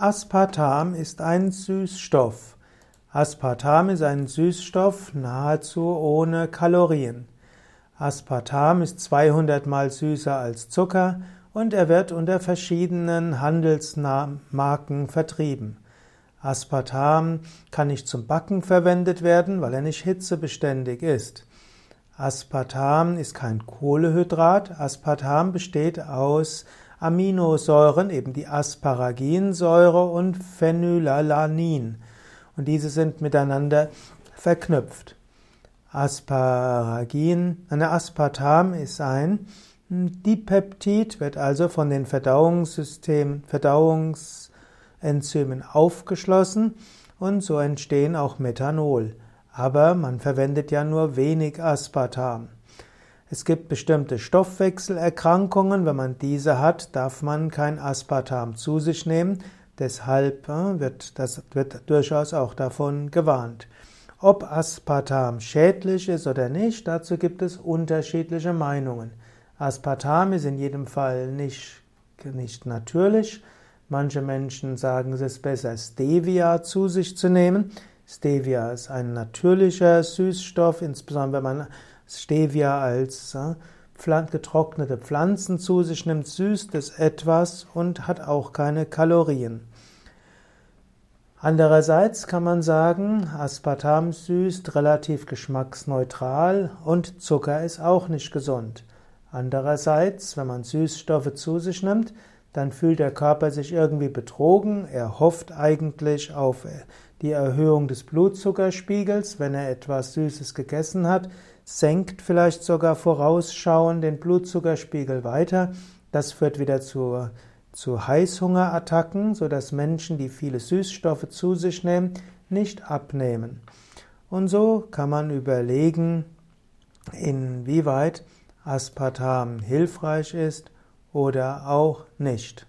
Aspartam ist ein Süßstoff. Aspartam ist ein Süßstoff nahezu ohne Kalorien. Aspartam ist 200 mal süßer als Zucker und er wird unter verschiedenen Handelsmarken vertrieben. Aspartam kann nicht zum Backen verwendet werden, weil er nicht hitzebeständig ist. Aspartam ist kein Kohlehydrat. Aspartam besteht aus Aminosäuren, eben die Asparaginsäure und Phenylalanin. Und diese sind miteinander verknüpft. Asparagin, eine Aspartam ist ein Dipeptid, wird also von den Verdauungssystemen, Verdauungsenzymen aufgeschlossen und so entstehen auch Methanol. Aber man verwendet ja nur wenig Aspartam. Es gibt bestimmte Stoffwechselerkrankungen. Wenn man diese hat, darf man kein Aspartam zu sich nehmen. Deshalb äh, wird das wird durchaus auch davon gewarnt. Ob Aspartam schädlich ist oder nicht, dazu gibt es unterschiedliche Meinungen. Aspartam ist in jedem Fall nicht, nicht natürlich. Manche Menschen sagen, es ist besser, Stevia zu sich zu nehmen. Stevia ist ein natürlicher Süßstoff, insbesondere wenn man Stevia als getrocknete Pflanzen zu sich nimmt, süßt es etwas und hat auch keine Kalorien. Andererseits kann man sagen, Aspartam süßt relativ geschmacksneutral und Zucker ist auch nicht gesund. Andererseits, wenn man Süßstoffe zu sich nimmt, dann fühlt der Körper sich irgendwie betrogen. Er hofft eigentlich auf die Erhöhung des Blutzuckerspiegels, wenn er etwas Süßes gegessen hat, senkt vielleicht sogar vorausschauend den Blutzuckerspiegel weiter. Das führt wieder zu, zu Heißhungerattacken, sodass Menschen, die viele Süßstoffe zu sich nehmen, nicht abnehmen. Und so kann man überlegen, inwieweit Aspartam hilfreich ist oder auch nicht.